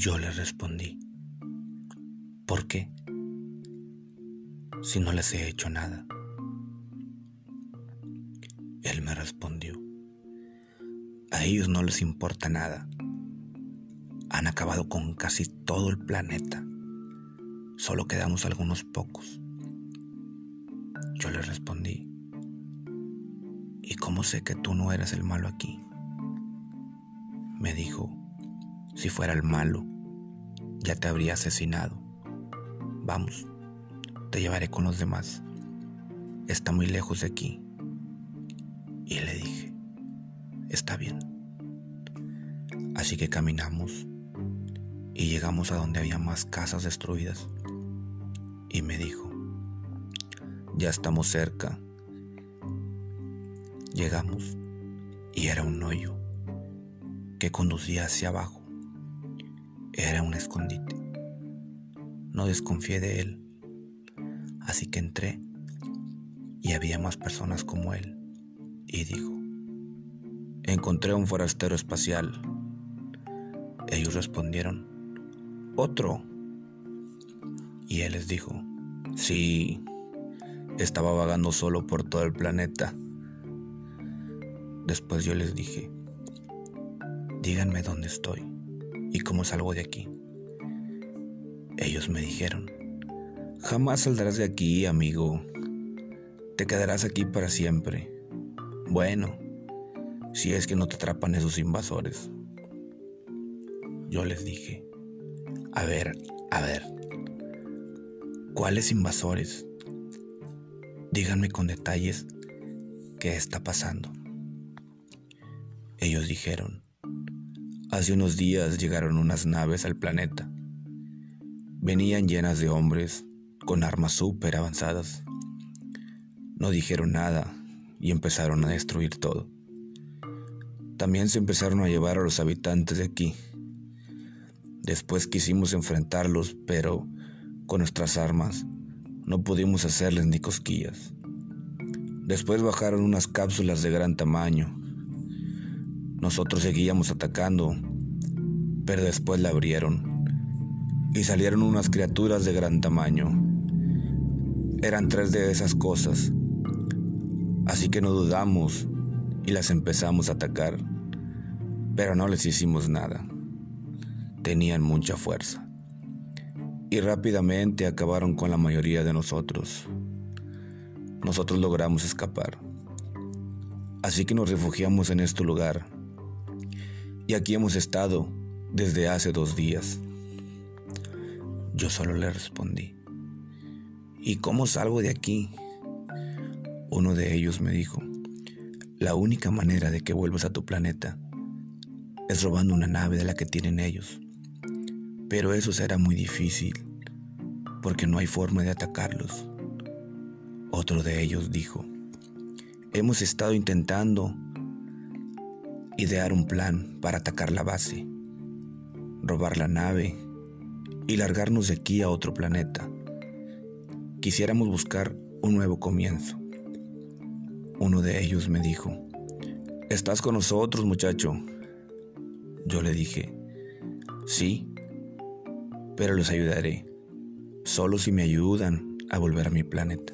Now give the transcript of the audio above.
Yo le respondí, ¿por qué? Si no les he hecho nada. Él me respondió, a ellos no les importa nada. Han acabado con casi todo el planeta. Solo quedamos algunos pocos. Yo le respondí, ¿y cómo sé que tú no eres el malo aquí? Me dijo, si fuera el malo, ya te habría asesinado. Vamos, te llevaré con los demás. Está muy lejos de aquí. Y le dije, está bien. Así que caminamos y llegamos a donde había más casas destruidas. Y me dijo, ya estamos cerca. Llegamos y era un hoyo que conducía hacia abajo. Era un escondite. No desconfié de él, así que entré y había más personas como él. Y dijo, encontré un forastero espacial. Ellos respondieron, otro. Y él les dijo, sí, estaba vagando solo por todo el planeta. Después yo les dije, díganme dónde estoy y cómo salgo de aquí. Ellos me dijeron, jamás saldrás de aquí, amigo. Te quedarás aquí para siempre. Bueno, si es que no te atrapan esos invasores. Yo les dije, a ver, a ver, ¿cuáles invasores? Díganme con detalles qué está pasando. Ellos dijeron, Hace unos días llegaron unas naves al planeta. Venían llenas de hombres con armas súper avanzadas. No dijeron nada y empezaron a destruir todo. También se empezaron a llevar a los habitantes de aquí. Después quisimos enfrentarlos, pero con nuestras armas no pudimos hacerles ni cosquillas. Después bajaron unas cápsulas de gran tamaño nosotros seguíamos atacando, pero después la abrieron y salieron unas criaturas de gran tamaño. Eran tres de esas cosas, así que no dudamos y las empezamos a atacar, pero no les hicimos nada. Tenían mucha fuerza y rápidamente acabaron con la mayoría de nosotros. Nosotros logramos escapar, así que nos refugiamos en este lugar y aquí hemos estado desde hace dos días. Yo solo le respondí, ¿y cómo salgo de aquí? Uno de ellos me dijo, la única manera de que vuelvas a tu planeta es robando una nave de la que tienen ellos. Pero eso será muy difícil, porque no hay forma de atacarlos. Otro de ellos dijo, hemos estado intentando idear un plan para atacar la base, robar la nave y largarnos de aquí a otro planeta. Quisiéramos buscar un nuevo comienzo. Uno de ellos me dijo, ¿estás con nosotros muchacho? Yo le dije, sí, pero los ayudaré, solo si me ayudan a volver a mi planeta.